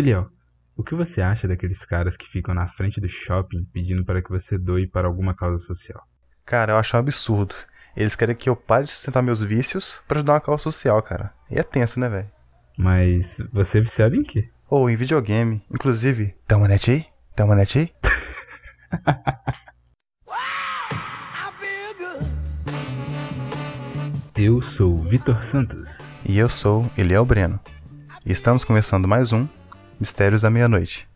Eliel, o que você acha daqueles caras que ficam na frente do shopping pedindo para que você doe para alguma causa social? Cara, eu acho um absurdo. Eles querem que eu pare de sustentar meus vícios para ajudar uma causa social, cara. E é tenso, né, velho? Mas você é viciado em quê? Ou em videogame. Inclusive, dá uma net aí? Dá uma net aí? Eu sou Vitor Santos. E eu sou Eliel Breno. E estamos começando mais um Mistérios da Meia-Noite.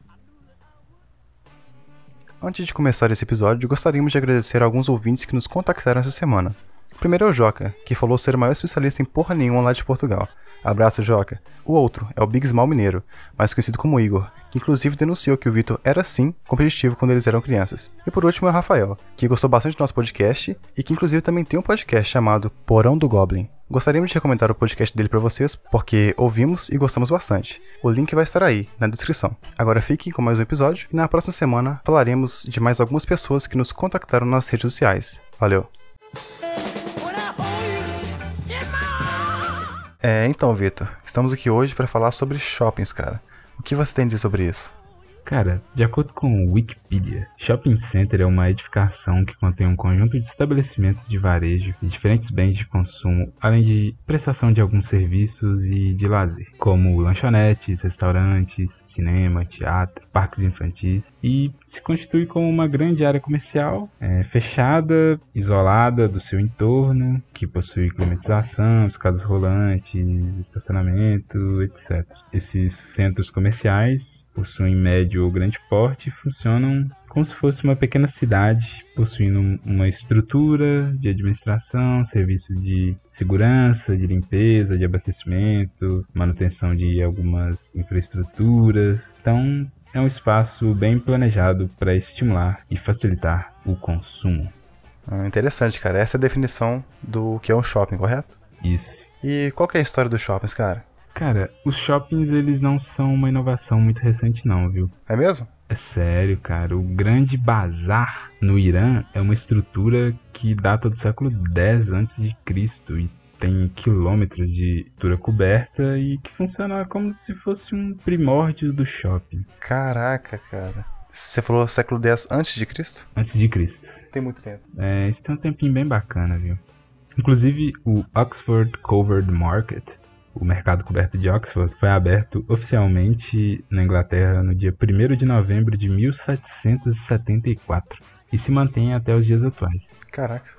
Antes de começar esse episódio, gostaríamos de agradecer a alguns ouvintes que nos contactaram essa semana. O primeiro é o Joca, que falou ser o maior especialista em porra nenhuma lá de Portugal. Abraço, Joca. O outro é o Big Small Mineiro, mais conhecido como Igor, que inclusive denunciou que o Vitor era sim competitivo quando eles eram crianças. E por último é o Rafael, que gostou bastante do nosso podcast e que inclusive também tem um podcast chamado Porão do Goblin. Gostaríamos de recomendar o podcast dele para vocês, porque ouvimos e gostamos bastante. O link vai estar aí, na descrição. Agora fiquem com mais um episódio e na próxima semana falaremos de mais algumas pessoas que nos contactaram nas redes sociais. Valeu! É, então, Vitor, estamos aqui hoje para falar sobre shoppings, cara. O que você tem a dizer sobre isso? Cara, de acordo com o Wikipedia, shopping center é uma edificação que contém um conjunto de estabelecimentos de varejo e diferentes bens de consumo, além de prestação de alguns serviços e de lazer, como lanchonetes, restaurantes, cinema, teatro, parques infantis, e se constitui como uma grande área comercial é, fechada, isolada do seu entorno, que possui climatização, escadas rolantes, estacionamento, etc. Esses centros comerciais possuem médio ou grande porte e funcionam como se fosse uma pequena cidade, possuindo uma estrutura de administração, serviços de segurança, de limpeza, de abastecimento, manutenção de algumas infraestruturas. Então, é um espaço bem planejado para estimular e facilitar o consumo. Ah, interessante, cara. Essa é a definição do que é um shopping, correto? Isso. E qual é a história dos shoppings, cara? Cara, os shoppings eles não são uma inovação muito recente não, viu? É mesmo? É sério, cara. O Grande Bazar no Irã é uma estrutura que data do século X a.C. e tem quilômetros de estrutura coberta e que funciona como se fosse um primórdio do shopping. Caraca, cara. Você falou século X antes de Cristo? Antes de Cristo. Tem muito tempo. É, isso tem um tempinho bem bacana, viu? Inclusive, o Oxford Covered Market o mercado coberto de Oxford foi aberto oficialmente na Inglaterra no dia 1 de novembro de 1774 e se mantém até os dias atuais. Caraca.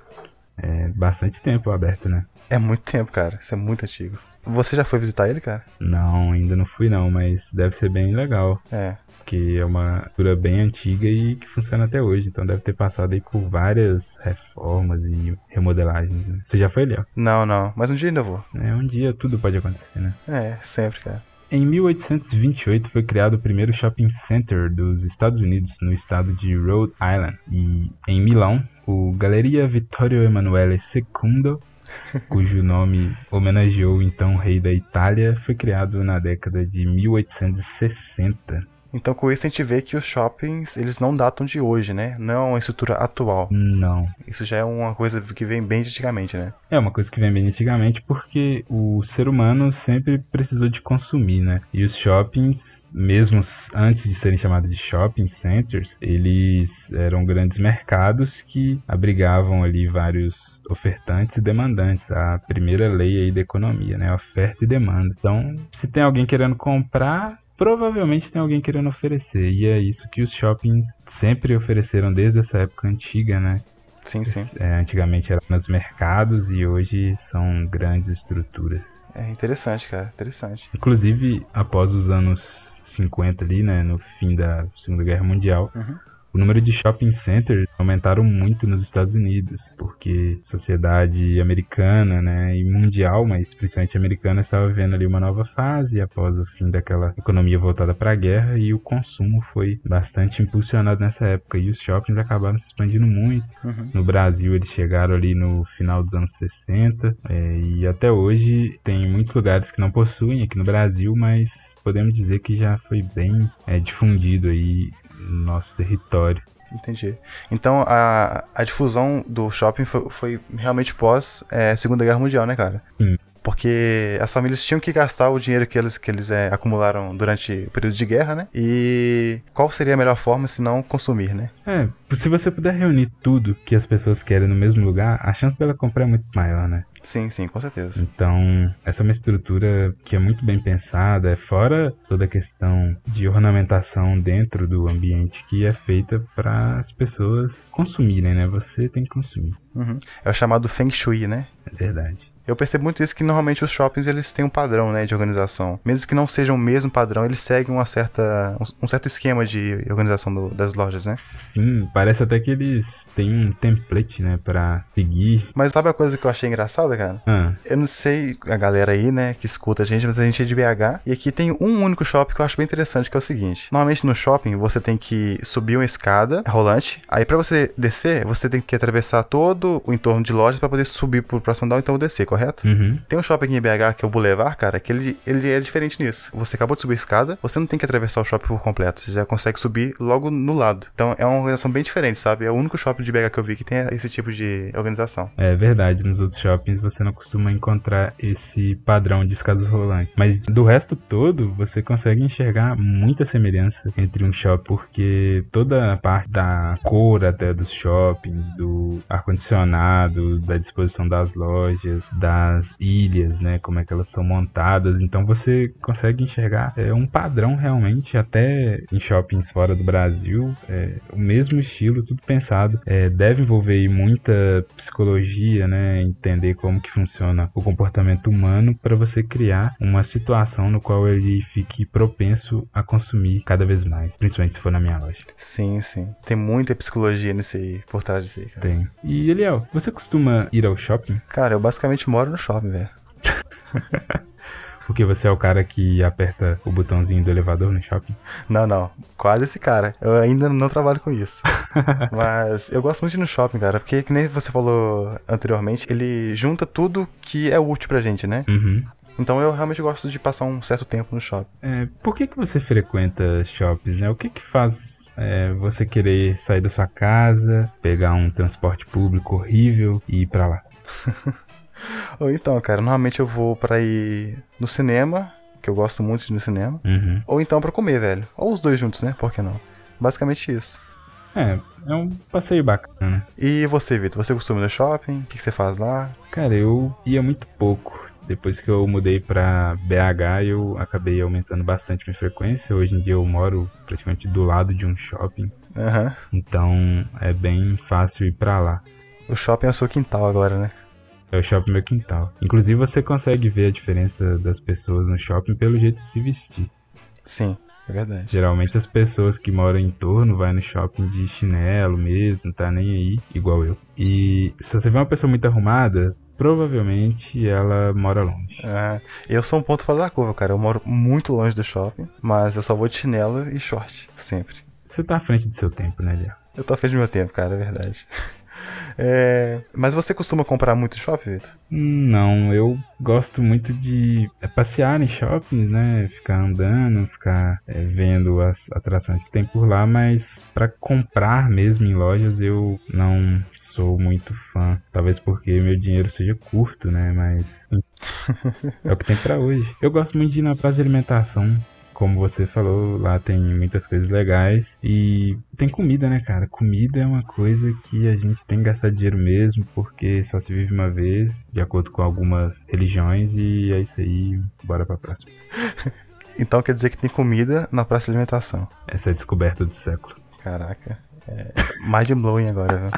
É bastante tempo aberto, né? É muito tempo, cara. Isso é muito antigo. Você já foi visitar ele, cara? Não, ainda não fui não, mas deve ser bem legal. É. Que é uma cultura bem antiga e que funciona até hoje. Então deve ter passado aí por várias reformas e remodelagens. Né? Você já foi ali, ó? Não, não. Mas um dia ainda vou. É, um dia tudo pode acontecer, né? É, sempre, cara. Em 1828 foi criado o primeiro shopping center dos Estados Unidos no estado de Rhode Island. E em Milão, o Galeria Vittorio Emanuele II cujo nome homenageou então o rei da Itália, foi criado na década de 1860. Então com isso a gente vê que os shoppings, eles não datam de hoje, né? Não é uma estrutura atual. Não. Isso já é uma coisa que vem bem de antigamente, né? É uma coisa que vem bem de antigamente porque o ser humano sempre precisou de consumir, né? E os shoppings, mesmo antes de serem chamados de shopping centers, eles eram grandes mercados que abrigavam ali vários ofertantes e demandantes. A primeira lei aí da economia, né? Oferta e demanda. Então, se tem alguém querendo comprar, provavelmente tem alguém querendo oferecer. E é isso que os shoppings sempre ofereceram desde essa época antiga, né? Sim, sim. É, antigamente eram nos mercados e hoje são grandes estruturas. É interessante, cara, interessante. Inclusive, após os anos 50 ali, né, no fim da Segunda Guerra Mundial, uhum o número de shopping centers aumentaram muito nos Estados Unidos, porque a sociedade americana, né, e mundial, mas principalmente americana, estava vivendo ali uma nova fase após o fim daquela economia voltada para a guerra e o consumo foi bastante impulsionado nessa época e os shoppings acabaram se expandindo muito. Uhum. No Brasil eles chegaram ali no final dos anos 60 é, e até hoje tem muitos lugares que não possuem aqui no Brasil, mas podemos dizer que já foi bem é, difundido aí no nosso território. Entendi. Então a, a difusão do shopping foi, foi realmente pós é, Segunda Guerra Mundial, né, cara? Sim. Porque as famílias tinham que gastar o dinheiro que eles, que eles é, acumularam durante o período de guerra, né? E qual seria a melhor forma se não consumir, né? É, se você puder reunir tudo que as pessoas querem no mesmo lugar, a chance dela comprar é muito maior, né? Sim, sim, com certeza. Então, essa é uma estrutura que é muito bem pensada, é fora toda a questão de ornamentação dentro do ambiente que é feita para as pessoas consumirem, né? Você tem que consumir. Uhum. É o chamado Feng Shui, né? É verdade. Eu percebo muito isso que normalmente os shoppings eles têm um padrão, né, de organização. Mesmo que não seja o mesmo padrão, eles seguem uma certa, um, certo esquema de organização do, das lojas, né? Sim, parece até que eles têm um template, né, para seguir. Mas sabe a coisa que eu achei engraçada, cara? Ah. Eu não sei a galera aí, né, que escuta a gente, mas a gente é de BH e aqui tem um único shopping que eu acho bem interessante, que é o seguinte. Normalmente no shopping você tem que subir uma escada rolante, aí para você descer, você tem que atravessar todo o entorno de lojas para poder subir pro próximo andar, então descer, correto? Uhum. Tem um shopping em BH, que é o Boulevard, cara, que ele, ele é diferente nisso. Você acabou de subir a escada, você não tem que atravessar o shopping por completo, você já consegue subir logo no lado. Então é uma organização bem diferente, sabe? É o único shopping de BH que eu vi que tem esse tipo de organização. É verdade, nos outros shoppings você não costuma encontrar esse padrão de escadas rolantes. Mas do resto todo, você consegue enxergar muita semelhança entre um shopping, porque toda a parte da cor até dos shoppings, do ar-condicionado, da disposição das lojas, das ilhas, né? Como é que elas são montadas. Então você consegue enxergar é, um padrão realmente, até em shoppings fora do Brasil, é, o mesmo estilo, tudo pensado. É, deve envolver muita psicologia, né? Entender como que funciona o comportamento humano para você criar uma situação no qual ele fique propenso a consumir cada vez mais, principalmente se for na minha loja. Sim, sim. Tem muita psicologia nesse aí, por trás disso aí, cara. Tem. E Eliel, você costuma ir ao shopping? Cara, eu basicamente moro no shopping, velho. Porque você é o cara que aperta o botãozinho do elevador no shopping? Não, não. Quase esse cara. Eu ainda não trabalho com isso. Mas eu gosto muito de ir no shopping, cara. Porque, que nem você falou anteriormente, ele junta tudo que é útil pra gente, né? Uhum. Então eu realmente gosto de passar um certo tempo no shopping. É, por que, que você frequenta shoppings, né? O que que faz é, você querer sair da sua casa, pegar um transporte público horrível e ir pra lá? Ou então, cara, normalmente eu vou pra ir no cinema, que eu gosto muito de ir no cinema. Uhum. Ou então pra comer, velho. Ou os dois juntos, né? Por que não? Basicamente isso. É, é um passeio bacana? E você, Vitor? Você costuma ir no shopping? O que, que você faz lá? Cara, eu ia muito pouco. Depois que eu mudei pra BH, eu acabei aumentando bastante minha frequência. Hoje em dia eu moro praticamente do lado de um shopping. Aham. Então é bem fácil ir pra lá. O shopping é o seu quintal agora, né? É o shopping meu quintal. Inclusive você consegue ver a diferença das pessoas no shopping pelo jeito de se vestir. Sim, é verdade. Geralmente as pessoas que moram em torno vai no shopping de chinelo mesmo, tá nem aí, igual eu. E se você vê uma pessoa muito arrumada, provavelmente ela mora longe. Ah, eu sou um ponto fora da curva, cara. Eu moro muito longe do shopping, mas eu só vou de chinelo e short, sempre. Você tá à frente do seu tempo, né, Léo? Eu tô à frente do meu tempo, cara, é verdade. É, Mas você costuma comprar muito shopping, Vitor? Não, eu gosto muito de é, passear em shoppings, né? Ficar andando, ficar é, vendo as atrações que tem por lá, mas para comprar mesmo em lojas eu não sou muito fã. Talvez porque meu dinheiro seja curto, né? Mas é o que tem pra hoje. Eu gosto muito de ir na praça de alimentação. Como você falou, lá tem muitas coisas legais e tem comida, né, cara? Comida é uma coisa que a gente tem que gastar dinheiro mesmo, porque só se vive uma vez, de acordo com algumas religiões, e é isso aí, bora pra próxima. Então quer dizer que tem comida na praça de alimentação. Essa é a descoberta do século. Caraca. É mais de blowing agora, viu?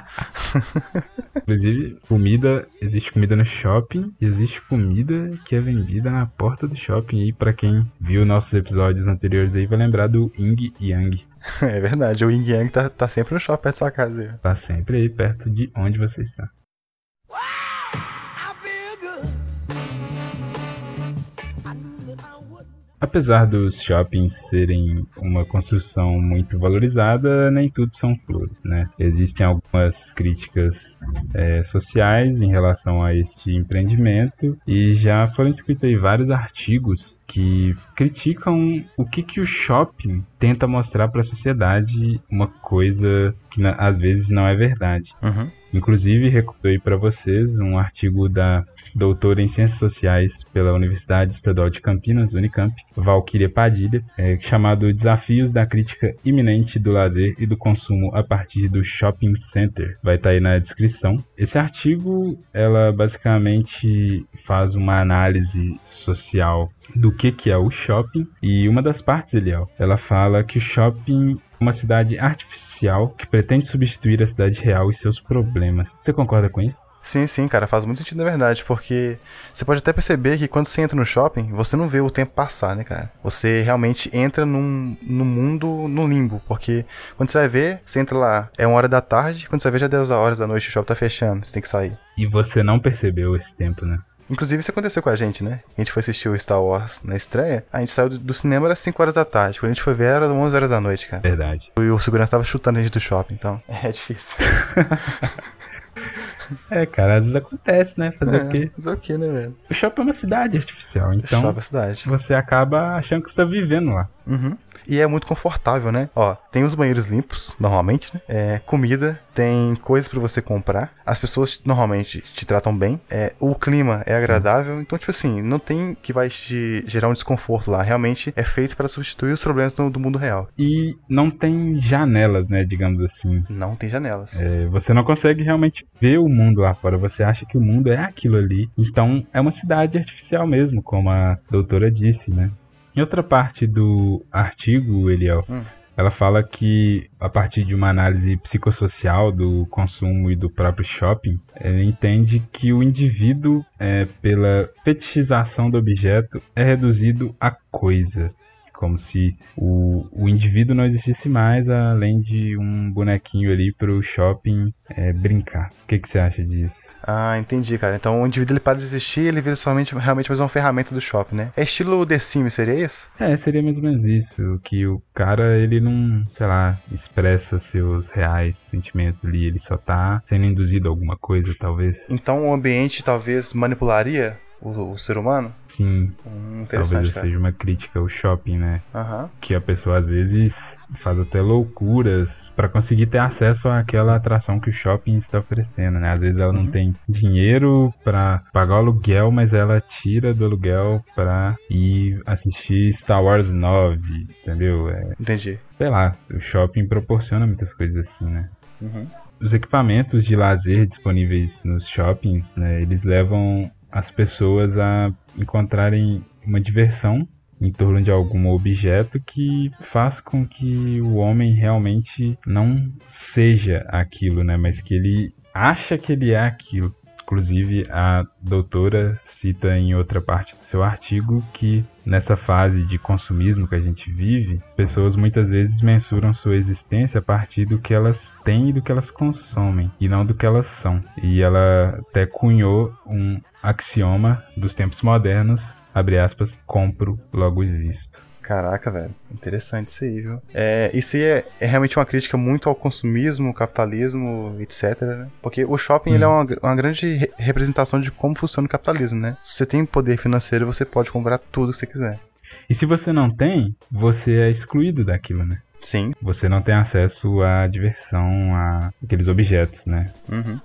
Inclusive, comida, existe comida no shopping e existe comida que é vendida na porta do shopping. E pra quem viu nossos episódios anteriores aí, vai lembrar do Ying Yang. É verdade, o Yin Yang tá, tá sempre no shopping perto da sua casa. viu? Tá sempre aí perto de onde você está. Apesar dos shoppings serem uma construção muito valorizada, nem tudo são flores, né? Existem algumas críticas eh, sociais em relação a este empreendimento e já foram escritos aí vários artigos que criticam o que, que o shopping tenta mostrar para a sociedade uma coisa que às vezes não é verdade. Uhum. Inclusive, recomendei para vocês um artigo da doutora em Ciências Sociais pela Universidade Estadual de Campinas, Unicamp, Valquíria Padilha, é, chamado Desafios da Crítica Iminente do Lazer e do Consumo a partir do Shopping Center. Vai estar tá aí na descrição. Esse artigo, ela basicamente faz uma análise social do que, que é o shopping e uma das partes, Eliel, ela fala que o shopping é uma cidade artificial que pretende substituir a cidade real e seus problemas. Você concorda com isso? Sim, sim, cara, faz muito sentido na verdade, porque você pode até perceber que quando você entra no shopping, você não vê o tempo passar, né, cara? Você realmente entra num, num mundo, no limbo, porque quando você vai ver, você entra lá, é uma hora da tarde, quando você vai ver já é 10 horas da noite, o shopping tá fechando, você tem que sair. E você não percebeu esse tempo, né? Inclusive, isso aconteceu com a gente, né? A gente foi assistir o Star Wars na estreia, a gente saiu do cinema às 5 horas da tarde. Quando a gente foi ver, era 11 horas da noite, cara. Verdade. E o segurança tava chutando a gente do shopping, então é difícil. É, cara, às vezes acontece, né? Fazer é, o quê? Fazer o quê, né, velho? O shopping é uma cidade artificial, então. O shopping é cidade. Você acaba achando que você tá vivendo lá. Uhum. E é muito confortável, né? Ó, tem os banheiros limpos, normalmente, né? É, comida, tem coisas para você comprar. As pessoas normalmente te tratam bem. É, o clima é agradável. Então, tipo assim, não tem que vai te gerar um desconforto lá. Realmente é feito para substituir os problemas do, do, mundo real. E não tem janelas, né? Digamos assim. Não tem janelas. É, você não consegue realmente ver o mundo lá fora. Você acha que o mundo é aquilo ali. Então, é uma cidade artificial mesmo, como a doutora disse, né? Em outra parte do artigo, Eliel, hum. ela fala que a partir de uma análise psicossocial do consumo e do próprio shopping, ela entende que o indivíduo, é, pela fetichização do objeto, é reduzido a coisa como se o, o indivíduo não existisse mais além de um bonequinho ali para o shopping é, brincar. O que, que você acha disso? Ah, entendi, cara. Então o indivíduo ele para de existir ele vira somente realmente mais uma ferramenta do shopping, né? É estilo The Sims, seria isso? É, seria mais ou menos isso. Que o cara, ele não, sei lá, expressa seus reais sentimentos ali, ele só tá sendo induzido a alguma coisa, talvez. Então o ambiente talvez manipularia o, o ser humano? Sim. Hum, Talvez cara. seja uma crítica ao shopping, né? Uhum. Que a pessoa às vezes faz até loucuras para conseguir ter acesso àquela atração que o shopping está oferecendo, né? Às vezes ela uhum. não tem dinheiro para pagar o aluguel, mas ela tira do aluguel para ir assistir Star Wars 9, entendeu? É, Entendi. Sei lá, o shopping proporciona muitas coisas assim, né? Uhum. Os equipamentos de lazer disponíveis nos shoppings, né, eles levam as pessoas a encontrarem uma diversão em torno de algum objeto que faz com que o homem realmente não seja aquilo, né? Mas que ele acha que ele é aquilo. Inclusive, a doutora cita em outra parte do seu artigo que nessa fase de consumismo que a gente vive, pessoas muitas vezes mensuram sua existência a partir do que elas têm e do que elas consomem, e não do que elas são. E ela até cunhou um axioma dos tempos modernos, abre aspas, compro, logo existo. Caraca, velho. Interessante isso aí, viu? É, isso aí é, é, realmente uma crítica muito ao consumismo, capitalismo, etc, né? Porque o shopping, hum. ele é uma, uma grande re representação de como funciona o capitalismo, né? Se você tem poder financeiro, você pode comprar tudo que você quiser. E se você não tem, você é excluído daquilo, né? Sim. Você não tem acesso à diversão, a aqueles objetos, né? Uhum.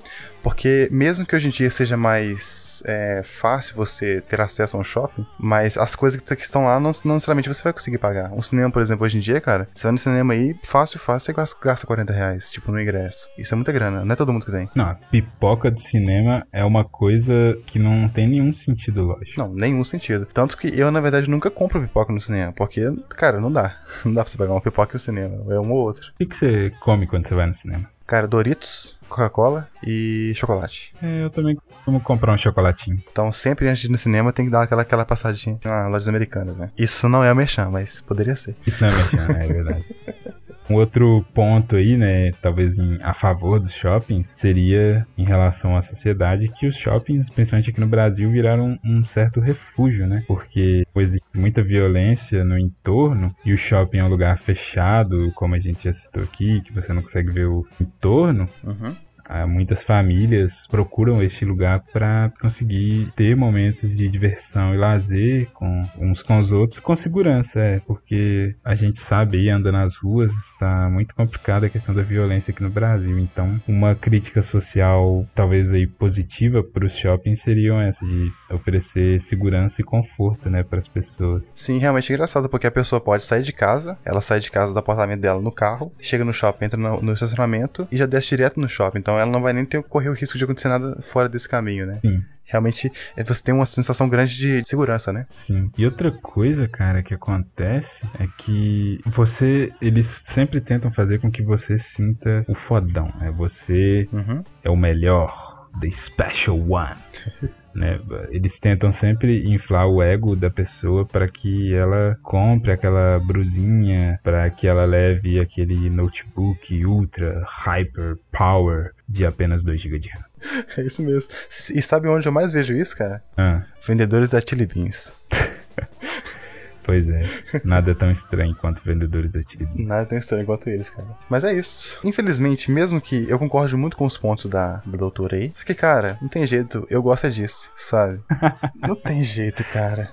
Porque mesmo que hoje em dia seja mais é, fácil você ter acesso a um shopping, mas as coisas que estão lá não, não necessariamente você vai conseguir pagar. Um cinema, por exemplo, hoje em dia, cara, você vai no cinema aí, fácil, fácil, você gasta 40 reais, tipo, no ingresso. Isso é muita grana, não é todo mundo que tem. Não, a pipoca de cinema é uma coisa que não tem nenhum sentido lógico. Não, nenhum sentido. Tanto que eu, na verdade, nunca compro pipoca no cinema, porque, cara, não dá. Não dá pra você pegar uma pipoca no cinema, é uma ou outra. O que, que você come quando você vai no cinema? Cara, Doritos, Coca-Cola e chocolate. É, eu também como comprar um chocolatinho. Então, sempre antes de ir no cinema, tem que dar aquela, aquela passadinha nas lojas americanas, né? Isso não é o mexão, mas poderia ser. Isso não é mexão, é verdade. Um outro ponto aí, né, talvez em, a favor dos shoppings, seria em relação à sociedade que os shoppings, principalmente aqui no Brasil, viraram um certo refúgio, né? Porque existe muita violência no entorno e o shopping é um lugar fechado, como a gente já citou aqui, que você não consegue ver o entorno. Uhum muitas famílias procuram este lugar para conseguir ter momentos de diversão e lazer com uns com os outros com segurança, é, porque a gente sabe aí, anda nas ruas, está muito complicada a questão da violência aqui no Brasil. Então, uma crítica social talvez aí positiva para os shoppings seriam essa de oferecer segurança e conforto, né, para as pessoas. Sim, realmente é engraçado, porque a pessoa pode sair de casa, ela sai de casa do apartamento dela no carro, chega no shopping, entra no, no estacionamento e já desce direto no shopping. Então ela não vai nem ter correr o risco de acontecer nada fora desse caminho, né? Sim realmente é, você tem uma sensação grande de segurança, né? Sim. E outra coisa, cara, que acontece é que você. Eles sempre tentam fazer com que você sinta o fodão. Né? Você uhum. é o melhor. The Special One. Né? Eles tentam sempre inflar o ego da pessoa para que ela compre aquela brusinha, para que ela leve aquele notebook ultra hyper power de apenas 2 GB de RAM. É isso mesmo. E sabe onde eu mais vejo isso, cara? Ah. Vendedores da Chili Beans. Pois é, nada tão estranho quanto vendedores Beans. Nada tão estranho quanto eles, cara. Mas é isso. Infelizmente, mesmo que eu concorde muito com os pontos da, da doutora aí, só que, cara, não tem jeito, eu gosto é disso, sabe? não tem jeito, cara.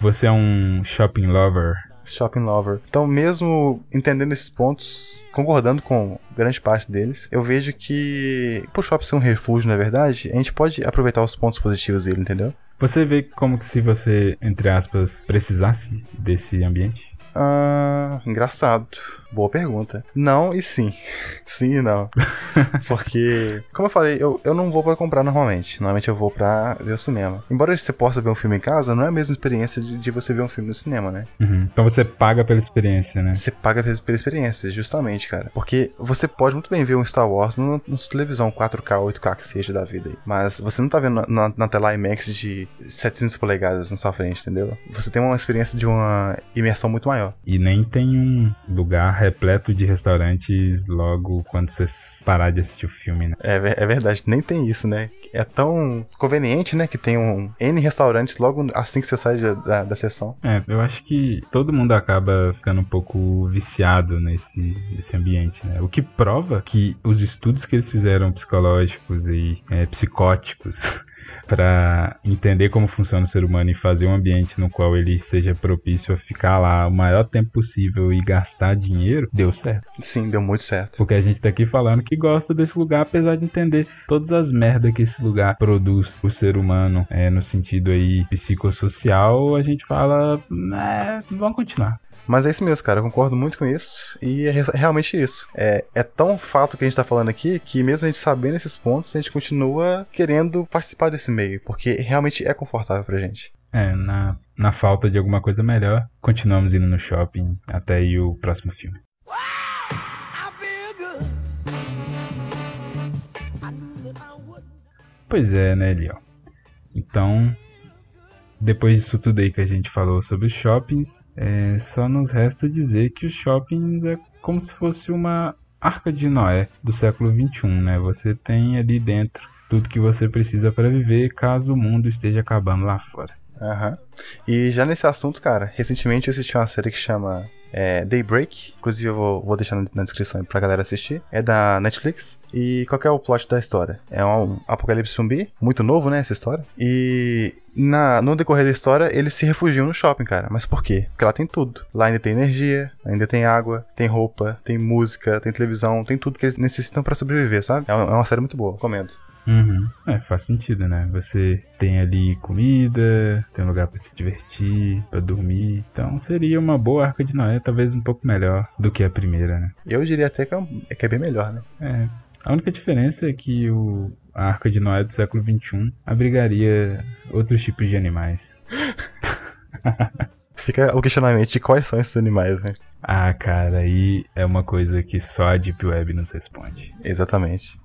Você é um shopping lover Shopping Lover. Então, mesmo entendendo esses pontos, concordando com grande parte deles, eu vejo que, por shopping ser um refúgio, na verdade, a gente pode aproveitar os pontos positivos dele, entendeu? Você vê como se você, entre aspas, precisasse desse ambiente? Ah, engraçado. Boa pergunta. Não e sim. sim e não. Porque, como eu falei, eu, eu não vou para comprar normalmente. Normalmente eu vou pra ver o cinema. Embora você possa ver um filme em casa, não é a mesma experiência de, de você ver um filme no cinema, né? Uhum. Então você paga pela experiência, né? Você paga pela experiência, justamente, cara. Porque você pode muito bem ver um Star Wars na, na sua televisão 4K, 8K que seja da vida aí. Mas você não tá vendo na, na, na tela IMAX de 700 polegadas na sua frente, entendeu? Você tem uma experiência de uma imersão muito maior. E nem tem um lugar repleto de restaurantes logo quando você parar de assistir o filme, né? É, é verdade, nem tem isso, né? É tão conveniente, né? Que tem um N restaurantes logo assim que você sai da, da, da sessão. É, eu acho que todo mundo acaba ficando um pouco viciado nesse, nesse ambiente, né? O que prova que os estudos que eles fizeram psicológicos e é, psicóticos para entender como funciona o ser humano e fazer um ambiente no qual ele seja propício a ficar lá o maior tempo possível e gastar dinheiro, deu certo. Sim, deu muito certo. Porque a gente tá aqui falando que gosta desse lugar, apesar de entender todas as merdas que esse lugar produz o ser humano, é, no sentido aí psicossocial, a gente fala, é, vamos continuar. Mas é isso mesmo, cara. Eu concordo muito com isso. E é realmente isso. É, é tão fato que a gente tá falando aqui que, mesmo a gente sabendo esses pontos, a gente continua querendo participar desse meio. Porque realmente é confortável pra gente. É, na, na falta de alguma coisa melhor, continuamos indo no shopping até aí o próximo filme. Pois é, né, Eliel? Então, depois disso tudo aí que a gente falou sobre os shoppings, é, só nos resta dizer que os shoppings é como se fosse uma arca de Noé do século 21, né? Você tem ali dentro tudo que você precisa para viver caso o mundo esteja acabando lá fora. Aham. Uhum. E já nesse assunto, cara, recentemente eu assisti uma série que chama é, Daybreak. Inclusive eu vou, vou deixar na descrição aí pra galera assistir. É da Netflix. E qual é o plot da história? É um apocalipse zumbi, muito novo, né, essa história. E na, no decorrer da história, eles se refugiam no shopping, cara. Mas por quê? Porque lá tem tudo. Lá ainda tem energia, ainda tem água, tem roupa, tem música, tem televisão, tem tudo que eles necessitam para sobreviver, sabe? É uma, é uma série muito boa, comendo. Uhum. É, faz sentido, né? Você tem ali comida, tem um lugar para se divertir, para dormir. Então seria uma boa Arca de Noé, talvez um pouco melhor do que a primeira, né? Eu diria até que é, que é bem melhor, né? É. A única diferença é que o, a Arca de Noé do século XXI abrigaria outros tipos de animais. Fica o questionamento de quais são esses animais, né? Ah, cara, aí é uma coisa que só a Deep Web nos responde. Exatamente.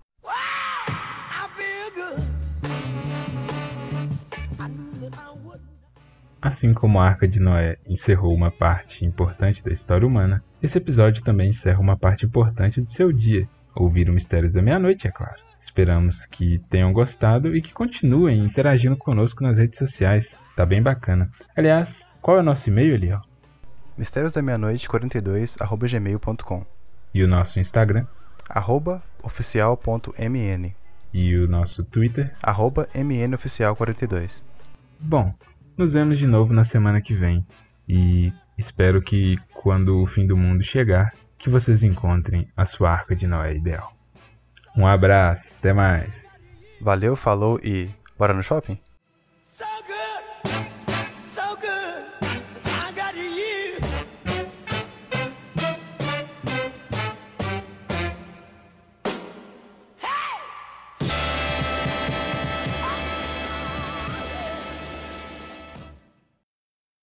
Assim como a Arca de Noé encerrou uma parte importante da história humana, esse episódio também encerra uma parte importante do seu dia. Ouvir o Mistérios da Meia-Noite, é claro. Esperamos que tenham gostado e que continuem interagindo conosco nas redes sociais. Tá bem bacana. Aliás, qual é o nosso e-mail, Eliel? Mistérios da Meia-Noite 42 gmail.com E o nosso Instagram? arroba oficial.mn E o nosso Twitter. arroba mnoficial42. Bom, nos vemos de novo na semana que vem. E espero que quando o fim do mundo chegar, que vocês encontrem a sua arca de Noé ideal. Um abraço, até mais. Valeu, falou e bora no shopping?